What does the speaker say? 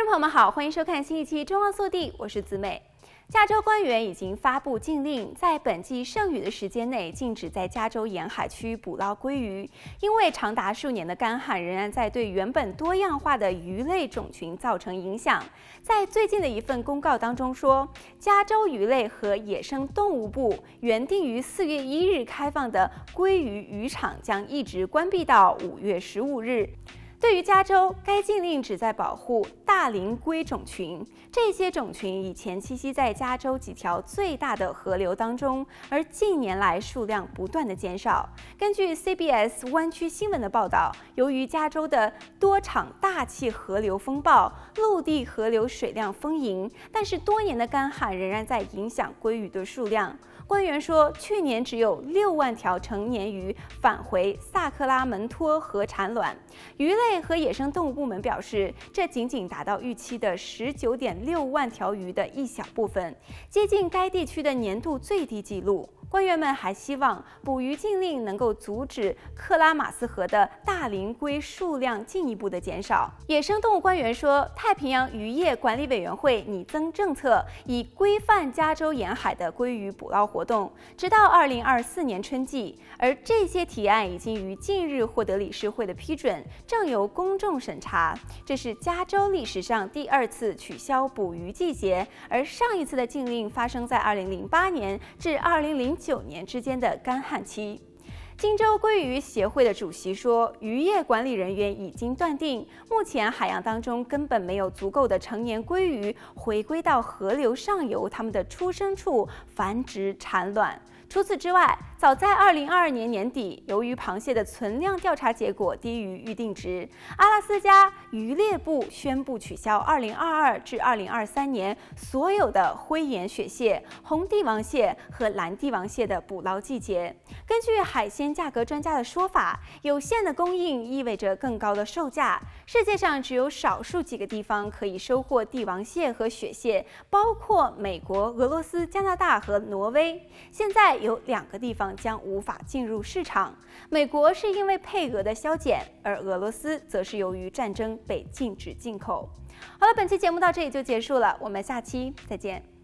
观众朋友们好，欢迎收看新一期《中澳速递》，我是子美。加州官员已经发布禁令，在本季剩余的时间内禁止在加州沿海区捕捞鲑鱼，因为长达数年的干旱仍然在对原本多样化的鱼类种群造成影响。在最近的一份公告当中说，加州鱼类和野生动物部原定于四月一日开放的鲑鱼渔场将一直关闭到五月十五日。对于加州，该禁令旨在保护大龄龟种群。这些种群以前栖息在加州几条最大的河流当中，而近年来数量不断的减少。根据 CBS 湾区新闻的报道，由于加州的多场大气河流风暴，陆地河流水量丰盈，但是多年的干旱仍然在影响鲑鱼的数量。官员说，去年只有六万条成年鱼返回萨克拉门托河产卵。鱼类和野生动物部门表示，这仅仅达到预期的十九点六万条鱼的一小部分，接近该地区的年度最低纪录。官员们还希望捕鱼禁令能够阻止克拉玛斯河的大龄鲑数量进一步的减少。野生动物官员说，太平洋渔业管理委员会拟增政策，以规范加州沿海的鲑鱼捕捞活动，直到二零二四年春季。而这些提案已经于近日获得理事会的批准，正由公众审查。这是加州历史上第二次取消捕鱼季节，而上一次的禁令发生在二零零八年至二零零九年之间的干旱期，荆州鲑鱼协会的主席说，渔业管理人员已经断定，目前海洋当中根本没有足够的成年鲑鱼回归到河流上游，它们的出生处繁殖产卵。除此之外，早在二零二二年年底，由于螃蟹的存量调查结果低于预定值，阿拉斯加渔猎部宣布取消二零二二至二零二三年所有的灰眼雪蟹、红帝王蟹和蓝帝王蟹的捕捞季节。根据海鲜价格专家的说法，有限的供应意味着更高的售价。世界上只有少数几个地方可以收获帝王蟹和雪蟹，包括美国、俄罗斯、加拿大和挪威。现在有两个地方将无法进入市场，美国是因为配额的削减，而俄罗斯则是由于战争被禁止进口。好了，本期节目到这里就结束了，我们下期再见。